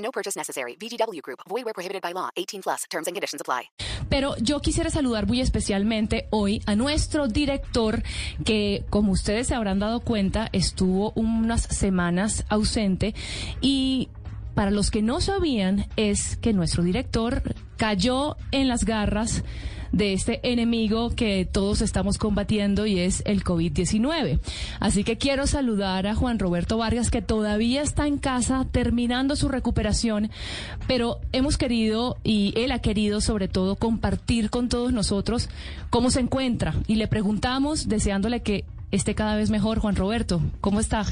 No purchase necessary. VGW Group. Void where prohibited by law. 18 plus. Terms and conditions apply. Pero yo quisiera saludar muy especialmente hoy a nuestro director que, como ustedes se habrán dado cuenta, estuvo unas semanas ausente y para los que no sabían es que nuestro director cayó en las garras de este enemigo que todos estamos combatiendo y es el COVID-19. Así que quiero saludar a Juan Roberto Vargas que todavía está en casa terminando su recuperación, pero hemos querido y él ha querido sobre todo compartir con todos nosotros cómo se encuentra y le preguntamos deseándole que esté cada vez mejor Juan Roberto. ¿Cómo está?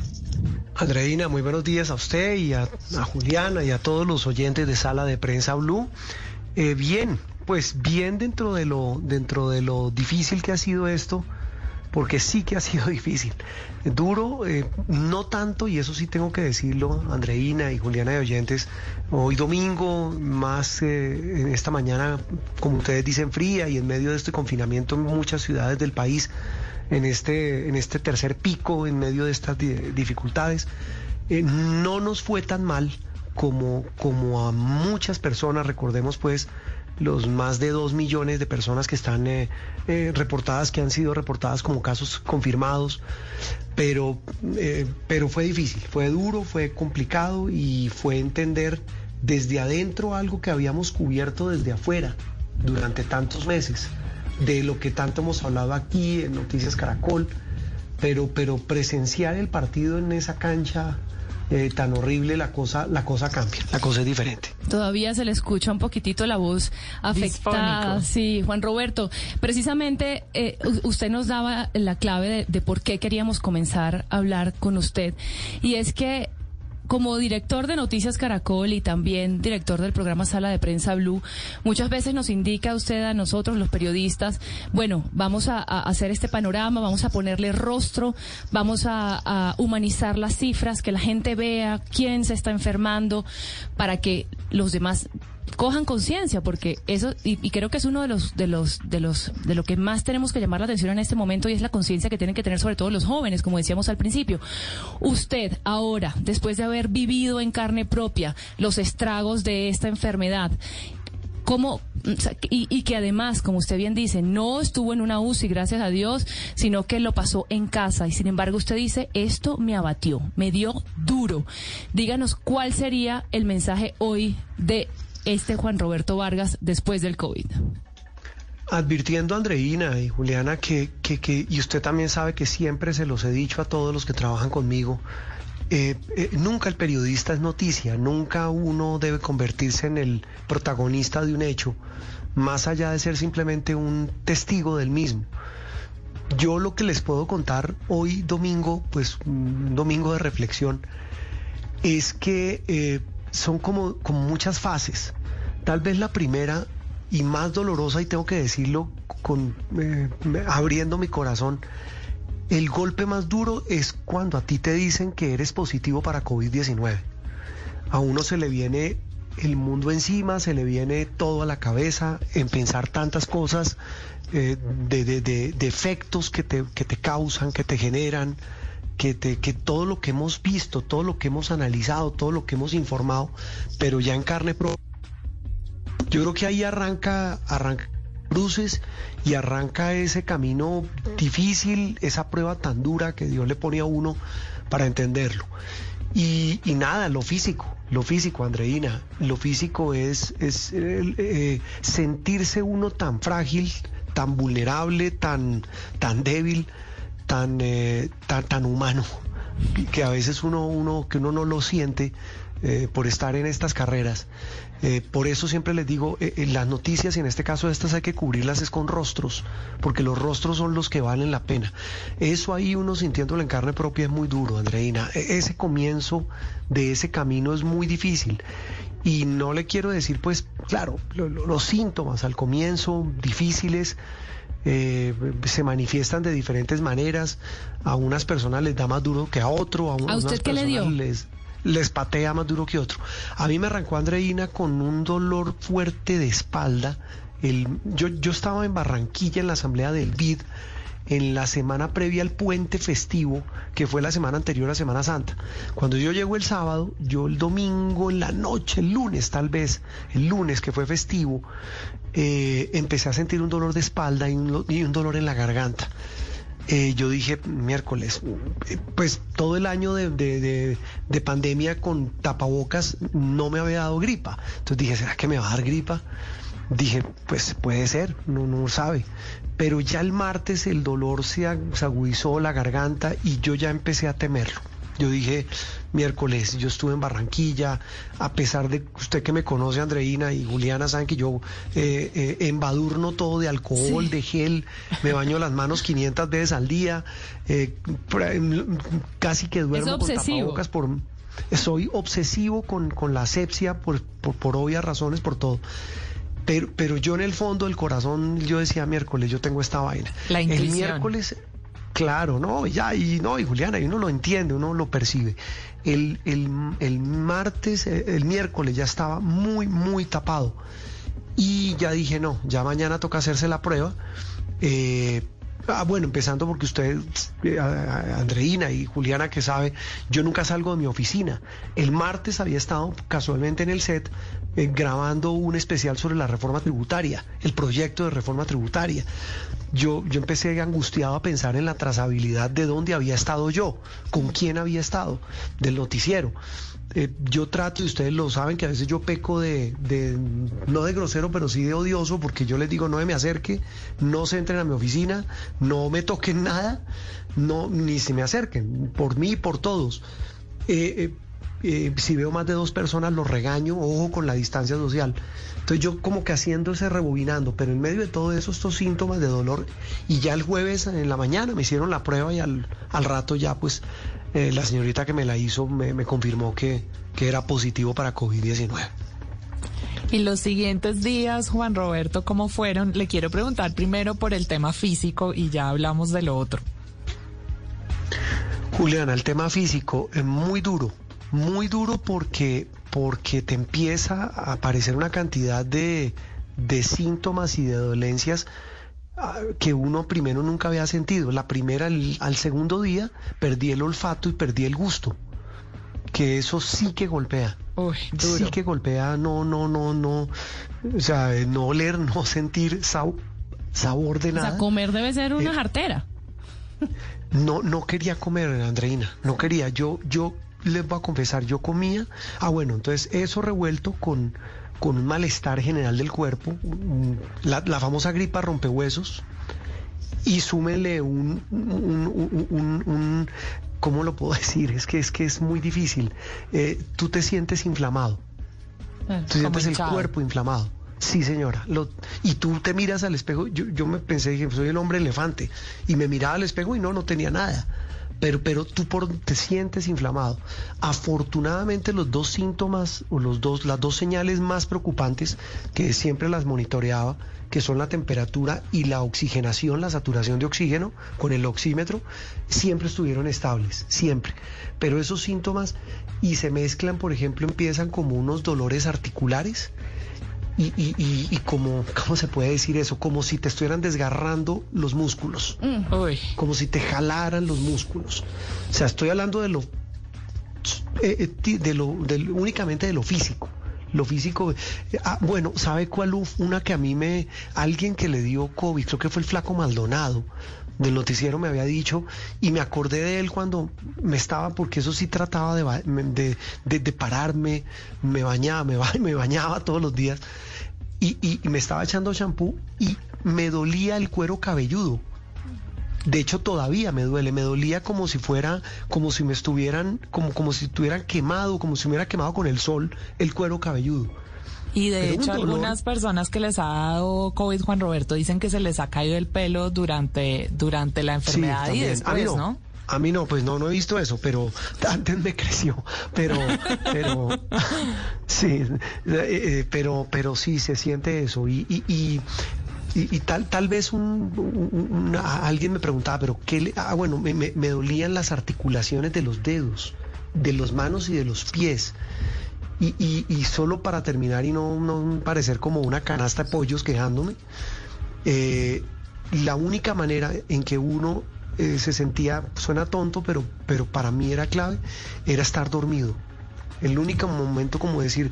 Andreina, muy buenos días a usted y a, Juliana y a todos los oyentes de Sala de Prensa Blue. Eh, bien, pues bien dentro de lo dentro de lo difícil que ha sido esto, porque sí que ha sido difícil. Duro, eh, no tanto, y eso sí tengo que decirlo, Andreina y Juliana de Oyentes, hoy domingo, más eh, en esta mañana, como ustedes dicen, fría y en medio de este confinamiento en muchas ciudades del país, en este, en este tercer pico, en medio de estas dificultades, eh, no nos fue tan mal como, como a muchas personas, recordemos pues los más de dos millones de personas que están eh, eh, reportadas, que han sido reportadas como casos confirmados, pero, eh, pero fue difícil, fue duro, fue complicado y fue entender desde adentro algo que habíamos cubierto desde afuera durante tantos meses, de lo que tanto hemos hablado aquí en Noticias Caracol, pero, pero presenciar el partido en esa cancha eh, tan horrible, la cosa, la cosa cambia, la cosa es diferente. Todavía se le escucha un poquitito la voz afectada. Disfónico. Sí, Juan Roberto. Precisamente eh, usted nos daba la clave de, de por qué queríamos comenzar a hablar con usted. Y es que como director de Noticias Caracol y también director del programa Sala de Prensa Blue, muchas veces nos indica usted a nosotros, los periodistas, bueno, vamos a, hacer este panorama, vamos a ponerle rostro, vamos a humanizar las cifras, que la gente vea quién se está enfermando, para que los demás cojan conciencia porque eso y, creo que es uno de los de los de los de lo que más tenemos que llamar la atención en este momento y es la conciencia que tienen que tener sobre todo los jóvenes como decíamos al principio usted ahora después de haber vivido en carne propia los estragos de esta enfermedad ¿Cómo, o sea, y, y que además, como usted bien dice, no estuvo en una UCI, gracias a Dios, sino que lo pasó en casa. Y sin embargo, usted dice, esto me abatió, me dio duro. Díganos cuál sería el mensaje hoy de este Juan Roberto Vargas después del COVID. Advirtiendo a Andreina y Juliana que, que, que, y usted también sabe que siempre se los he dicho a todos los que trabajan conmigo, eh, eh, nunca el periodista es noticia, nunca uno debe convertirse en el protagonista de un hecho, más allá de ser simplemente un testigo del mismo. Yo lo que les puedo contar hoy domingo, pues un domingo de reflexión, es que eh, son como, como muchas fases. Tal vez la primera y más dolorosa, y tengo que decirlo con, eh, abriendo mi corazón, el golpe más duro es cuando a ti te dicen que eres positivo para COVID-19. A uno se le viene el mundo encima, se le viene todo a la cabeza en pensar tantas cosas eh, de, de, efectos que te, que te causan, que te generan, que, te, que todo lo que hemos visto, todo lo que hemos analizado, todo lo que hemos informado, pero ya en carne propia. Yo creo que ahí arranca, arranca cruces y arranca ese camino difícil, esa prueba tan dura que Dios le pone a uno para entenderlo. Y, nada, lo físico, lo físico, Andreina, lo físico es, es eh, sentirse uno tan frágil, tan vulnerable, tan, tan débil, tan, eh, tan, tan humano, que a veces uno, uno, que uno no lo siente eh, por estar en estas carreras. Eh, por eso siempre les digo, eh, las noticias, y en este caso estas hay que cubrirlas es con rostros, porque los rostros son los que valen la pena. Eso ahí uno sintiéndolo en carne propia es muy duro, Andreina. E- ese comienzo de ese camino es muy difícil. Y no le quiero decir, pues, claro, lo- lo- los síntomas al comienzo difíciles eh, se manifiestan de diferentes maneras. A unas personas les da más duro que a otro, a, un- ¿A usted qué le dio? les les patea más duro que otro. A mí me arrancó Andreina con un dolor fuerte de espalda. El, yo, yo estaba en Barranquilla en la asamblea del BID en la semana previa al puente festivo, que fue la semana anterior a Semana Santa. Cuando yo llego el sábado, yo el domingo en la noche, el lunes tal vez, el lunes que fue festivo, eh, empecé a sentir un dolor de espalda y un, y un dolor en la garganta. Eh, yo dije miércoles, eh, pues todo el año de, de- de- de pandemia con tapabocas no me había dado gripa. Entonces dije, ¿será que me va a dar gripa? Dije, pues puede ser, no, no sabe. Pero ya el martes el dolor se, ag- se agudizó la garganta y yo ya empecé a temerlo. Yo dije, miércoles, yo estuve en Barranquilla, a pesar de usted que me conoce, Andreina y Juliana, saben que yo eh, eh, embadurno todo de alcohol, Sí. de gel, me baño las manos 500 veces al día, eh, por mm, casi que duermo Es con obsesivo. tapabocas por... Soy obsesivo con, con la asepsia por, por, por obvias razones, por todo. Pero, pero yo en el fondo del corazón, yo decía miércoles, yo tengo esta vaina. La el miércoles, claro, no, ya, y no, y Juliana, y uno lo entiende, uno lo percibe. El, el, el martes, eh, el miércoles ya estaba muy, muy tapado. Y ya dije, no, ya mañana toca hacerse la prueba. Eh, ah, bueno, empezando porque usted, eh, Andreina y Juliana que sabe, yo nunca salgo de mi oficina. El martes había estado casualmente en el set eh, grabando un especial sobre la reforma tributaria, el proyecto de reforma tributaria. Yo, yo empecé angustiado a pensar en la trazabilidad de dónde había estado yo, con quién había estado, del noticiero. Eh, yo trato, y ustedes lo saben, que a veces yo peco de, no de grosero, pero sí de odioso, porque yo les digo, no me acerque, no se entren a mi oficina, no me toquen nada, no, ni se me acerquen, por mí y por todos. Eh, eh, eh, si veo más de dos personas, los regaño, ojo con la distancia social. Entonces yo como que haciendo ese rebobinando, pero en medio de todo eso, estos síntomas de dolor, y ya el jueves en la mañana me hicieron la prueba y al, al rato ya pues eh, la señorita que me la hizo me, me confirmó que, que era positivo para COVID-19. Y los siguientes días, Juan Roberto, ¿cómo fueron? Le quiero preguntar primero por el tema físico y ya hablamos de lo otro. Juliana, el tema físico es muy duro, muy duro porque, porque te empieza a aparecer una cantidad de, de síntomas y de dolencias ah, que uno primero nunca había sentido. La primera, al, al segundo día, perdí el olfato y perdí el gusto, que eso sí que golpea. Uy, duro. Sí que golpea, no, no, no, no, o sea, no oler, no sentir sab- sabor de O nada. sea, comer debe ser una Eh, jartera. No, no quería comer, Andreina, no quería. Yo, yo les voy a confesar, yo comía. Ah, bueno, entonces eso revuelto con, con un malestar general del cuerpo, la, la famosa gripa rompehuesos, y súmele un, un, un- un- un- ¿cómo lo puedo decir? Es que es que es muy difícil. Eh, tú te sientes inflamado. Claro. Tú sientes el cuerpo inflamado. Sí, señora. Lo- y tú te miras al espejo. Yo, yo me pensé, dije, soy el hombre elefante. Y me miraba al espejo y no, no tenía nada. Pero, pero tú por, te sientes inflamado. Afortunadamente los dos síntomas o los dos, las dos señales más preocupantes que siempre las monitoreaba, que son la temperatura y la oxigenación, la saturación de oxígeno con el oxímetro, siempre estuvieron estables, siempre. Pero esos síntomas y se mezclan, por ejemplo, empiezan como unos dolores articulares y, y, y, y como, ¿cómo se puede decir eso? Como si te estuvieran desgarrando los músculos, Uy, como si te jalaran los músculos. O sea, estoy hablando de lo, eh, eh, de lo, del- únicamente de lo físico. Lo físico, eh, ah, bueno, ¿sabe cuál? Una que a mí me, alguien que le dio COVID, creo que fue el flaco Maldonado, del noticiero me había dicho, y me acordé de él cuando me estaba, porque eso sí trataba de, de, de- pararme, me bañaba, me, ba- me bañaba todos los días, y, y- me estaba echando champú y me dolía el cuero cabelludo. De hecho, todavía me duele, me dolía como si fuera, como si me estuvieran, como, como si estuvieran quemado, como si me hubiera quemado con el sol el cuero cabelludo. Y de hecho algunas personas que les ha dado COVID, Juan Roberto, dicen que se les ha caído el pelo durante, durante la enfermedad y. A mí después, no. ¿no? A mí no, pues no, no he visto eso, pero antes me creció, pero, pero, sí, eh, eh, pero, pero sí se siente eso y, y, y y, tal, tal vez un, alguien me preguntaba, pero ¿qué le...? Ah, bueno, me, me, dolían las articulaciones de los dedos, de las manos y de los pies. Y, y, y solo para terminar y no, parecer como una canasta de pollos quejándome, eh, la única manera en que uno eh, se sentía, suena tonto, pero, pero para mí era clave, era estar dormido. El único momento como decir,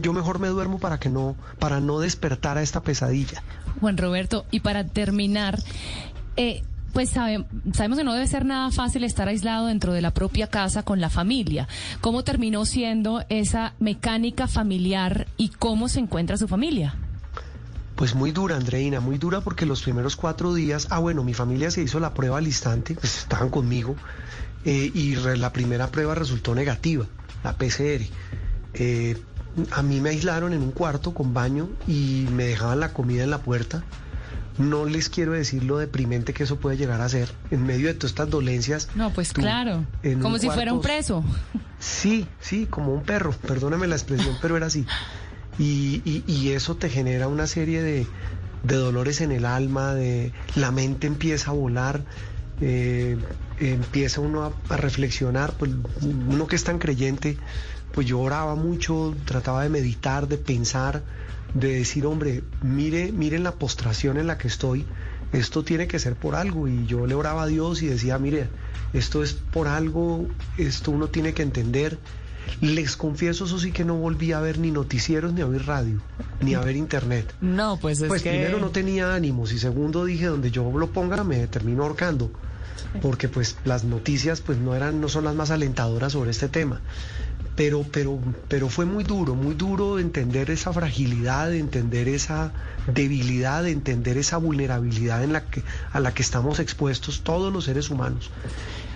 yo mejor me duermo para que no, para no despertar a esta pesadilla. Juan Roberto, y para terminar, eh, pues sabemos que no debe ser nada fácil estar aislado dentro de la propia casa con la familia. ¿Cómo terminó siendo esa mecánica familiar y cómo se encuentra su familia? Pues muy dura, Andreina, muy dura porque los primeros cuatro días, ah bueno, mi familia se hizo la prueba al instante, pues estaban conmigo, eh, y la primera prueba resultó negativa, la PCR. Eh, a mí me aislaron en un cuarto con baño y me dejaban la comida en la puerta. No les quiero decir lo deprimente que eso puede llegar a ser en medio de todas estas dolencias. No, pues claro, como si fuera un preso. Sí, sí, como un perro, perdóneme la expresión, pero era así. Y, eso te genera una serie de, dolores en el alma, de la mente empieza a volar, eh, empieza uno a, reflexionar, pues uno que es tan creyente, pues yo oraba mucho, trataba de meditar, de pensar, de decir, hombre, mire, miren la postración en la que estoy, esto tiene que ser por algo, y yo le oraba a Dios y decía, mire, esto es por algo, esto uno tiene que entender les confieso, eso sí que no volví a ver ni noticieros, ni a ver radio, ni a ver internet. No, pues es Pues primero no tenía ánimos y segundo dije, donde yo lo ponga me termino ahorcando. Porque pues las noticias pues no eran, no son las más alentadoras sobre este tema. Pero, pero, pero fue muy duro, muy duro entender esa fragilidad, entender esa debilidad, entender esa vulnerabilidad en la que, a la que estamos expuestos todos los seres humanos.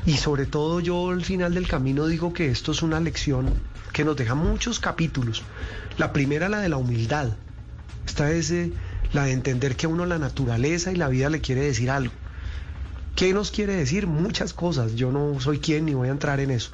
Y sobre todo yo al final del camino digo que esto es una lección que nos deja muchos capítulos. La primera, la de la humildad. Esta es eh, la de entender que a uno la naturaleza y la vida le quiere decir algo. ¿Qué nos quiere decir? Muchas cosas. Yo no soy quien ni voy a entrar en eso.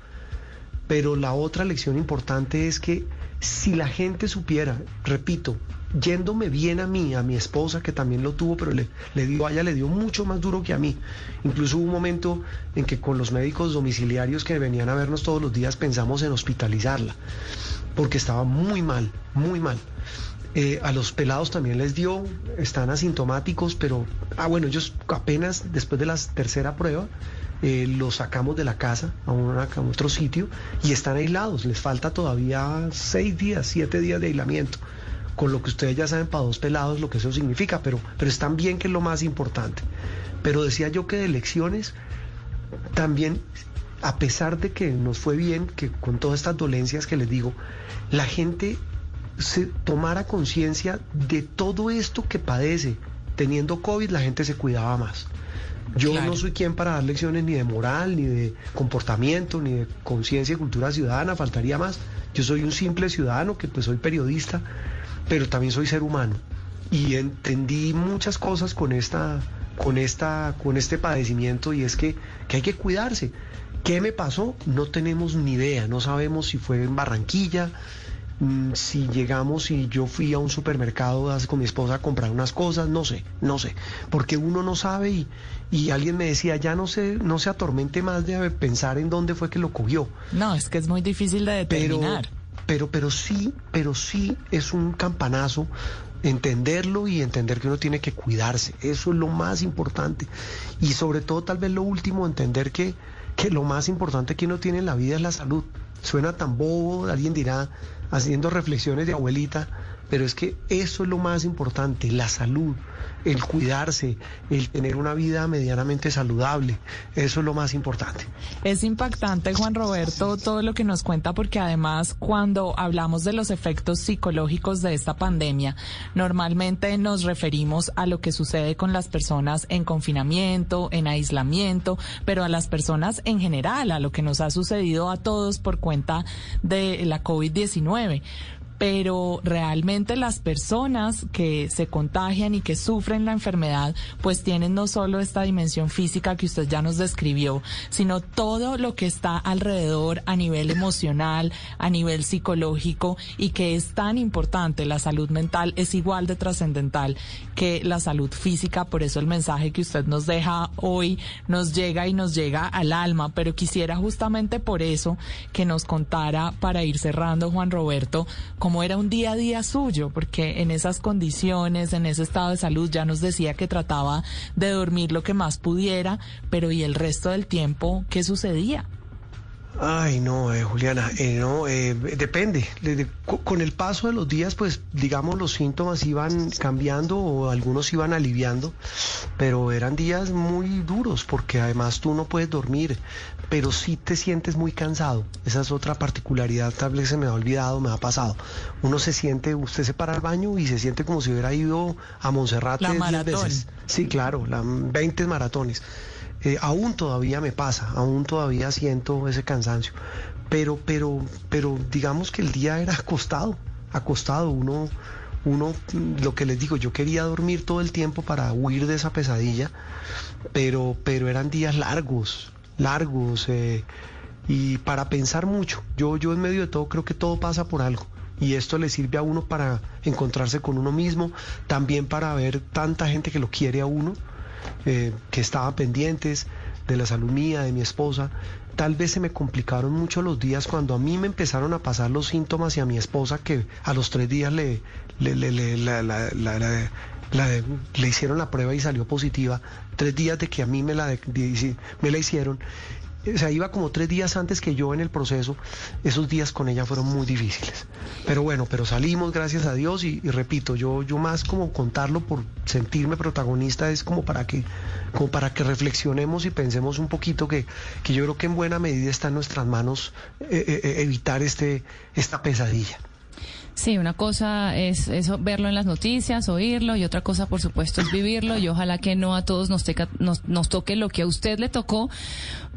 Pero la otra lección importante es que si la gente supiera, repito, yéndome bien a mí, a mi esposa, que también lo tuvo, pero le, dio, ella le dio mucho más duro que a mí. Incluso hubo un momento en que con los médicos domiciliarios que venían a vernos todos los días pensamos en hospitalizarla, porque estaba muy mal, muy mal. Eh, a los pelados también les dio, están asintomáticos, pero, ah, bueno, ellos apenas después de la tercera prueba, eh, los sacamos de la casa a, otro sitio y están aislados. Les falta todavía seis días, siete días de aislamiento con lo que ustedes ya saben para dos pelados lo que eso significa, pero, pero están bien que es lo más importante. Pero decía yo que de elecciones también, a pesar de que nos fue bien, que con todas estas dolencias que les digo, la gente se tomara conciencia de todo esto que padece. Teniendo COVID, la gente se cuidaba más. Yo no soy quien para dar lecciones ni de moral, ni de comportamiento, ni de conciencia y cultura ciudadana, faltaría más. Yo soy un simple ciudadano que pues soy periodista pero también soy ser humano y entendí muchas cosas con esta con esta con este padecimiento y es que, que hay que cuidarse. ¿Qué me pasó? No tenemos ni idea, no sabemos si fue en Barranquilla, si llegamos y yo fui a un supermercado con mi esposa a comprar unas cosas, no sé, no sé, porque uno no sabe y, y alguien me decía, ya no se, no se atormente más de pensar en dónde fue que lo cogió. No, es que es muy difícil de determinar pero, pero sí, pero sí es un campanazo entenderlo y entender que uno tiene que cuidarse. Eso es lo más importante. Y sobre todo, tal vez lo último, entender que, que lo más importante que uno tiene en la vida es la salud. Suena tan bobo, alguien dirá, haciendo reflexiones de abuelita, pero es que eso es lo más importante, la salud el cuidarse, el tener una vida medianamente saludable. Eso es lo más importante. Es impactante, Juan Roberto, todo lo que nos cuenta, porque además cuando hablamos de los efectos psicológicos de esta pandemia, normalmente nos referimos a lo que sucede con las personas en confinamiento, en aislamiento, pero a las personas en general, a lo que nos ha sucedido a todos por cuenta de la COVID-19 pero realmente las personas que se contagian y que sufren la enfermedad, pues tienen no solo esta dimensión física que usted ya nos describió, sino todo lo que está alrededor a nivel emocional, a nivel psicológico y que es tan importante. La salud mental es igual de trascendental que la salud física, por eso el mensaje que usted nos deja hoy nos llega y nos llega al alma, pero quisiera justamente por eso que nos contara para ir cerrando, Juan Roberto, cómo era un día a día suyo, porque en esas condiciones, en ese estado de salud, ya nos decía que trataba de dormir lo que más pudiera, pero ¿y el resto del tiempo qué sucedía? Ay, no, eh, Juliana, eh, no, eh, depende. con el paso de los días, pues, digamos, los síntomas iban cambiando o algunos iban aliviando, pero eran días muy duros porque además tú no puedes dormir, pero sí te sientes muy cansado. Esa es otra particularidad, tal vez se me ha olvidado, me ha pasado. Uno se siente, usted se para al baño y se siente como si hubiera ido a Monserrate la veces. Sí, claro, la, 20 maratones. Eh, aún todavía me pasa, aún todavía siento ese cansancio. Pero, pero, pero digamos que el día era acostado, acostado. Uno, uno, lo que les digo, yo quería dormir todo el tiempo para huir de esa pesadilla, pero, pero eran días largos, largos, eh, y para pensar mucho. Yo, yo en medio de todo creo que todo pasa por algo. Y esto le sirve a uno para encontrarse con uno mismo, también para ver tanta gente que lo quiere a uno eh, que estaban pendientes de la salud mía, de mi esposa. Tal vez se me complicaron mucho los días cuando a mí me empezaron a pasar los síntomas y a mi esposa que a los tres días le, le, le, le hicieron la prueba y salió positiva. Tres días de que a mí me la, me la hicieron o sea, iba como tres días antes que yo en el proceso, esos días con ella fueron muy difíciles. Pero bueno, pero salimos, gracias a Dios, y, repito, yo, yo más como contarlo por sentirme protagonista es como para que, como para que reflexionemos y pensemos un poquito que, que yo creo que en buena medida está en nuestras manos eh, eh, eh, evitar este, esta pesadilla. Sí, una cosa es eso, verlo en las noticias, oírlo, y otra cosa, por supuesto, es vivirlo. Y ojalá que no a todos nos, nos, nos toque lo que a usted le tocó,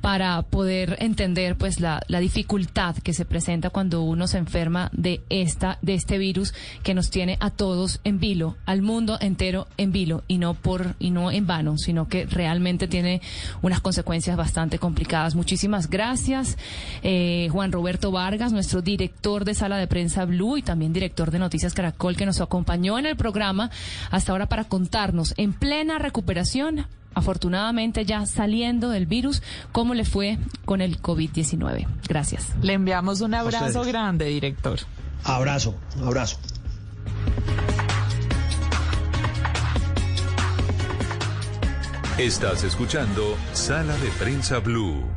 para poder entender pues la, la, dificultad que se presenta cuando uno se enferma de esta de este virus que nos tiene a todos en vilo, al mundo entero en vilo y no por y no en vano, sino que realmente tiene unas consecuencias bastante complicadas. Muchísimas gracias, eh, Juan Roberto Vargas, nuestro director de sala de prensa Blue y también director de Noticias Caracol que nos acompañó en el programa hasta ahora para contarnos en plena recuperación afortunadamente ya saliendo del virus, cómo le fue con el COVID-19. Gracias. Le enviamos un abrazo grande, director. Abrazo, abrazo. Estás escuchando Sala de Prensa Blue.